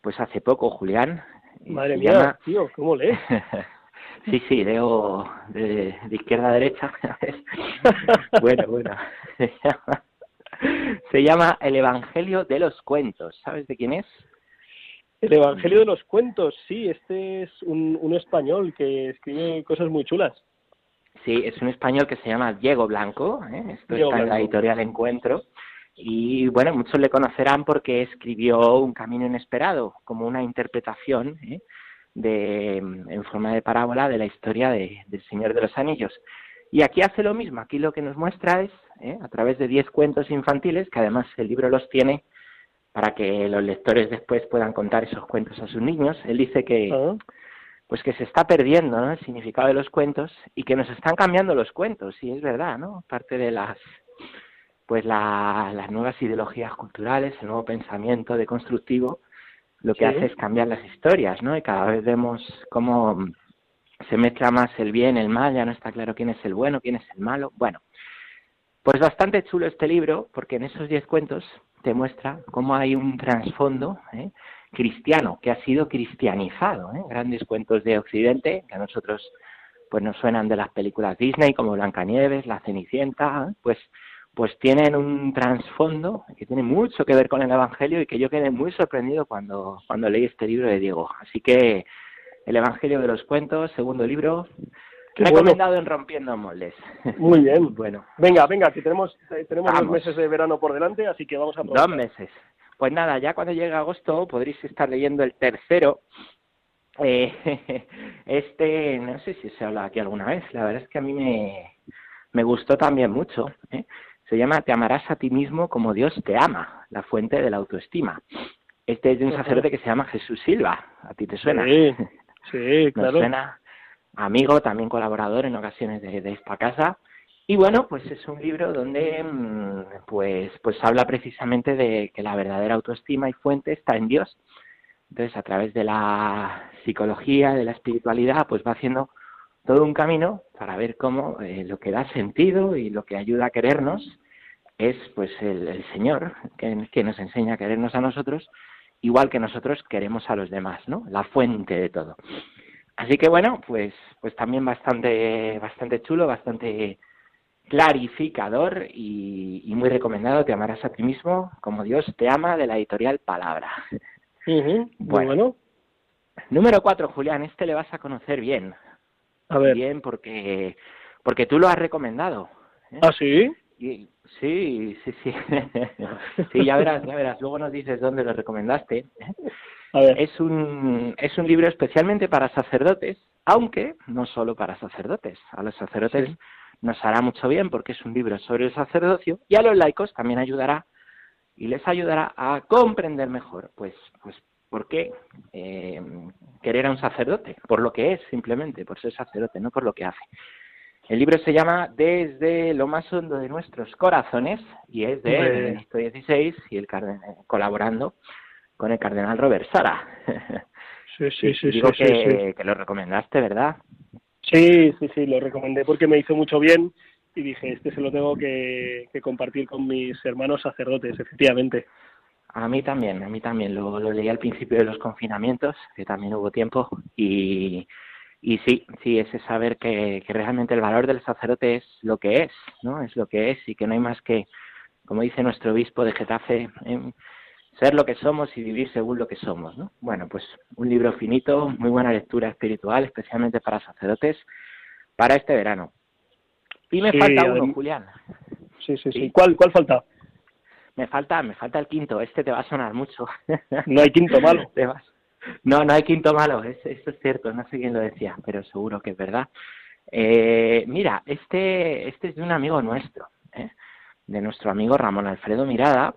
pues hace poco, Julián. Madre mía, tío, ¿cómo lees? sí, sí, leo de, de izquierda a derecha. bueno, bueno. Se llama, se llama El Evangelio de los Cuentos. ¿Sabes de quién es? El Evangelio de los Cuentos, sí, este es un, un español que escribe cosas muy chulas. Sí, es un español que se llama Diego Blanco, ¿eh? esto está en la editorial Encuentro. Y bueno, muchos le conocerán porque escribió Un Camino Inesperado, como una interpretación ¿eh? de, en forma de parábola de la historia de, del Señor de los Anillos. Y aquí hace lo mismo, aquí lo que nos muestra es, ¿eh? a través de diez cuentos infantiles, que además el libro los tiene para que los lectores después puedan contar esos cuentos a sus niños. Él dice que ah. pues que se está perdiendo el significado de los cuentos y que nos están cambiando los cuentos, y es verdad, ¿no? Parte de las pues las nuevas ideologías culturales, el nuevo pensamiento deconstructivo, lo que hace es cambiar las historias, ¿no? Y cada vez vemos cómo se mezcla más el bien, el mal, ya no está claro quién es el bueno, quién es el malo. Bueno, pues bastante chulo este libro, porque en esos diez cuentos te muestra cómo hay un trasfondo ¿eh? cristiano que ha sido cristianizado. ¿eh? Grandes cuentos de Occidente que a nosotros pues nos suenan de las películas Disney como Blancanieves, La Cenicienta, ¿eh? pues pues tienen un trasfondo que tiene mucho que ver con el Evangelio y que yo quedé muy sorprendido cuando cuando leí este libro de Diego. Así que el Evangelio de los cuentos, segundo libro, Recomendado en Rompiendo Moldes. Muy bien. bueno. Venga, venga, que tenemos, tenemos dos meses de verano por delante, así que vamos a Dos meses. Pues nada, ya cuando llegue agosto podréis estar leyendo el tercero. Eh, este, no sé si se habla aquí alguna vez, la verdad es que a mí me, me gustó también mucho. ¿eh? Se llama Te amarás a ti mismo como Dios te ama, la fuente de la autoestima. Este es de un sacerdote que se llama Jesús Silva. ¿A ti te suena? Sí, sí claro. suena? Amigo, también colaborador en ocasiones de, esta casa. Y bueno, pues es un libro donde mm, pues, pues habla precisamente de que la verdadera autoestima y fuente está en Dios. Entonces, a través de la psicología, de la espiritualidad, pues va haciendo todo un camino para ver cómo eh, lo que da sentido y lo que ayuda a querernos es pues el, el Señor, que, que, nos enseña a querernos a nosotros, igual que nosotros queremos a los demás, ¿no? La fuente de todo. Así que bueno, pues, pues también bastante, bastante chulo, bastante clarificador y, muy recomendado. Te amarás a ti mismo como Dios te ama de la editorial Palabra. bueno. Número cuatro, Julián, este le vas a conocer bien. A ver. Bien, porque, porque tú lo has recomendado. ¿eh? ¿Ah, sí? sí, sí, sí. sí, ya verás, ya verás. Luego nos dices dónde lo recomendaste. A ver. Es un, es un libro especialmente para sacerdotes, aunque no solo para sacerdotes. A los sacerdotes nos hará mucho bien porque es un libro sobre el sacerdocio y a los laicos también ayudará y les ayudará a comprender mejor, pues, pues ¿Por qué eh, querer a un sacerdote? Por lo que es, simplemente, por ser sacerdote, no por lo que hace. El libro se llama Desde lo más hondo de nuestros corazones y es de Benedicto XVI y el cardenal, colaborando con el cardenal Robert Sara. Sí, sí, sí. Digo sí, que, que, lo recomendaste, ¿verdad? Sí, sí, sí, lo recomendé porque me hizo mucho bien y dije, este se lo tengo que compartir con mis hermanos sacerdotes, efectivamente. A mí también, a mí también. Lo, lo leí al principio de los confinamientos, que también hubo tiempo, y, y sí, sí, ese saber que, que realmente el valor del sacerdote es lo que es, ¿no? Es lo que es y que no hay más que, como dice nuestro obispo de Getafe, em, ser lo que somos y vivir según lo que somos, ¿no? Bueno, pues un libro finito, muy buena lectura espiritual, especialmente para sacerdotes, para este verano. Y me falta uno, Julián. Sí, sí, sí. ¿Cuál, cuál falta? me falta, me falta el quinto, este te va a sonar mucho. No hay quinto malo. No, no hay quinto malo, eso es cierto, no sé quién lo decía, pero seguro que es verdad. Eh, mira, este, este es de un amigo nuestro, ¿eh? de nuestro amigo Ramón Alfredo Mirada,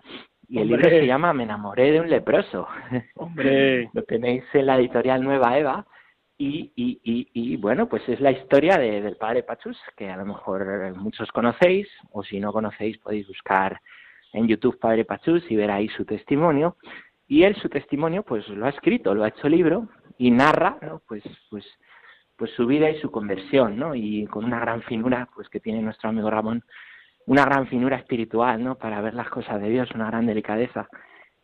y el libro se llama Me enamoré de un leproso. Hombre. lo tenéis en la editorial Nueva Eva. Y, y, y, y, bueno, pues es la historia de, del padre Pachus, que a lo mejor muchos conocéis, o si no conocéis podéis buscar en YouTube Padre Pachus y ver ahí su testimonio. Y él su testimonio pues lo ha escrito, lo ha hecho libro y narra pues, pues, pues su vida y su conversión, ¿no? Y con una gran finura pues que tiene nuestro amigo Ramón, una gran finura espiritual, ¿no? Para ver las cosas de Dios, una gran delicadeza.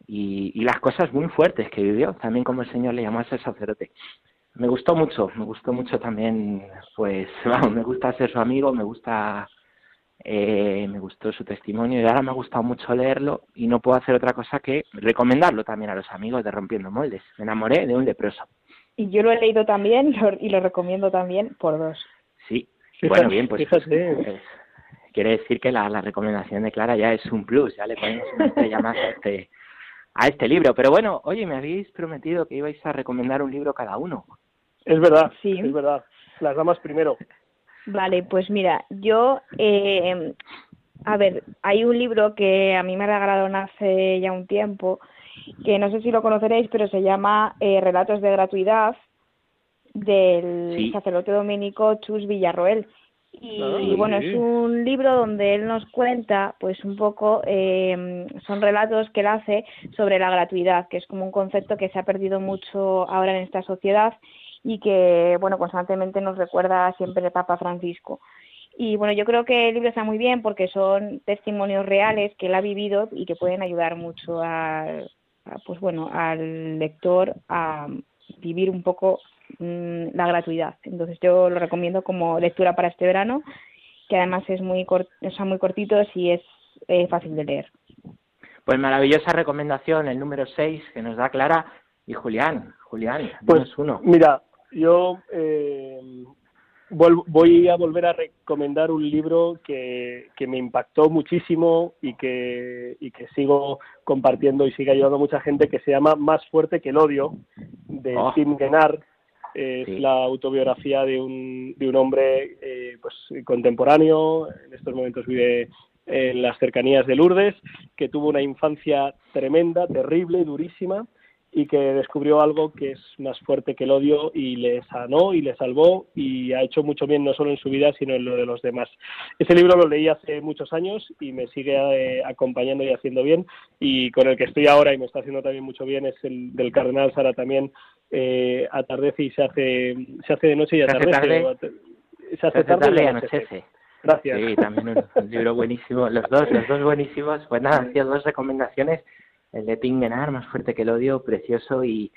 Y, y las cosas muy fuertes que vivió, también como el Señor le llamó a ser sacerdote. Me gustó mucho, me gustó mucho también, pues, vamos, me gusta ser su amigo, me gusta eh, me gustó su testimonio y ahora me ha gustado mucho leerlo y no puedo hacer otra cosa que recomendarlo también a los amigos de Rompiendo Moldes. Me enamoré de un leproso. Y yo lo he leído también y lo recomiendo también por dos. Sí, bueno, bien, pues, pues, quiere decir que la, recomendación de Clara ya es un plus, ya le ponemos una estrella más a este, a este libro. Pero bueno, oye, me habéis prometido que ibais a recomendar un libro cada uno. Es verdad, sí, es verdad. Las damas primero. Vale, pues mira, yo, eh, a ver, hay un libro que a mí me regalaron hace ya un tiempo, que no sé si lo conoceréis, pero se llama eh, Relatos de Gratuidad, del sacerdote dominico Chus Villarroel. Y, ah, bueno, es un libro donde él nos cuenta, pues un poco, eh, son relatos que él hace sobre la gratuidad, que es como un concepto que se ha perdido mucho ahora en esta sociedad y que, bueno, constantemente nos recuerda siempre el Papa Francisco. Y bueno, yo creo que el libro está muy bien porque son testimonios reales que él ha vivido y que pueden ayudar mucho a, pues bueno, al lector a vivir un poco mm, la gratuidad. Entonces yo lo recomiendo como lectura para este verano, que además es muy, cort son muy cortitos y es eh, fácil de leer. Pues maravillosa recomendación, el número 6 que nos da Clara y Julián. Julián, pues uno. Mira, yo eh, voy a volver a recomendar un libro que, que me impactó muchísimo y que, y que sigo compartiendo y sigue ayudando a mucha gente, que se llama Más fuerte que el odio, de oh. Tim Gennard. Es la autobiografía de un, de un hombre eh, pues, contemporáneo, en estos momentos vive en las cercanías de Lourdes, que tuvo una infancia tremenda, terrible, durísima, y que descubrió algo que es más fuerte que el odio y le sanó y le salvó y ha hecho mucho bien no solo en su vida sino en lo de los demás. Ese libro lo leí hace muchos años y me sigue eh, acompañando y haciendo bien y con el que estoy ahora y me está haciendo también mucho bien es el del Cardenal Sara también eh, atardece y se hace se hace de noche y atardece. Se hace tarde, y anochece. Gracias. Sí, también un, libro buenísimo. Los dos, los dos buenísimos. Pues nada, hacía dos recomendaciones el de Tingenar, más fuerte que el odio, precioso y,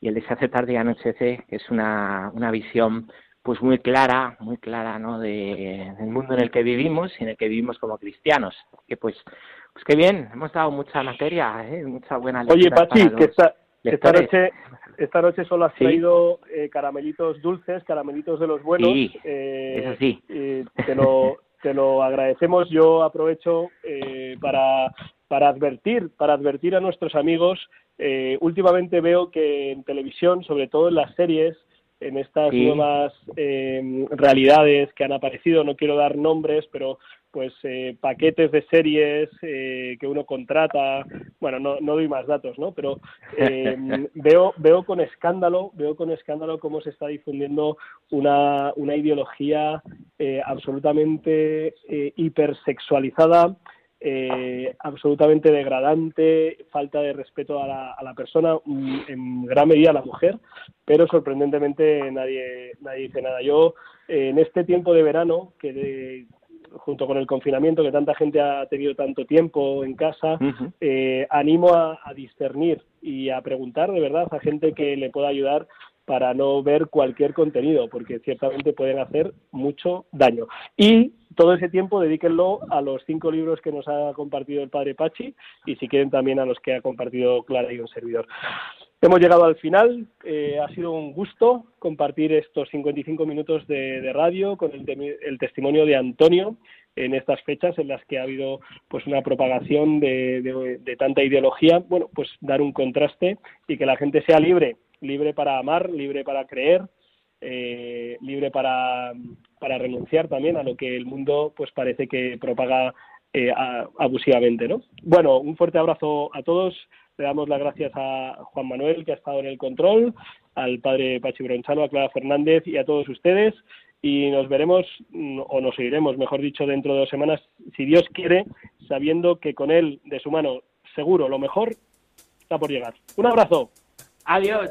y el de se hace tarde y anochece es una, una visión pues muy clara, muy clara, ¿no? De, del mundo en el que vivimos y en el que vivimos como cristianos. Que pues, pues qué bien, hemos dado mucha materia, ¿eh? mucha buena Oye, Pachi, que esta, esta noche, esta noche solo has traído eh, caramelitos dulces, caramelitos de los buenos. Sí, eh, sí. te lo, te lo agradecemos. Yo aprovecho eh, para, para advertir, para advertir a nuestros amigos. Eh, últimamente veo que en televisión, sobre todo en las series, en estas nuevas eh, realidades que han aparecido, no quiero dar nombres, pero pues eh, paquetes de series eh, que uno contrata, bueno, no, no doy más datos, ¿no? Pero veo, veo con escándalo, veo con escándalo cómo se está difundiendo una, una ideología absolutamente hipersexualizada, eh, absolutamente degradante, falta de respeto a la, a la, persona, mm, en gran medida a la mujer, pero sorprendentemente nadie, nadie dice nada. Yo, eh, en este tiempo de verano, que junto con el confinamiento, que tanta gente ha tenido tanto tiempo en casa, eh, animo a, a discernir y a preguntar de verdad a gente que le pueda ayudar para no ver cualquier contenido, porque ciertamente pueden hacer mucho daño. Y todo ese tiempo dedíquenlo a los cinco libros que nos ha compartido el padre Pachi y si quieren también a los que ha compartido Clara y un servidor. Hemos llegado al final, eh, ha sido un gusto compartir estos 55 minutos de, radio con el, testimonio de Antonio en estas fechas en las que ha habido pues una propagación de, de tanta ideología, bueno, pues dar un contraste y que la gente sea libre, libre para amar, libre para creer, eh, libre para, para renunciar también a lo que el mundo pues parece que propaga eh, abusivamente, ¿no? Bueno, un fuerte abrazo a todos. Le damos las gracias a Juan Manuel, que ha estado en el control, al padre Pachi Bronchalo, a Clara Fernández y a todos ustedes. Y nos veremos, mm, o nos seguiremos, mejor dicho, dentro de dos semanas, si Dios quiere, sabiendo que con él, de su mano, seguro, lo mejor está por llegar. Un abrazo. Adiós.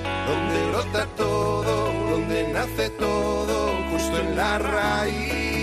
donde brota todo, donde nace todo, justo en la raíz.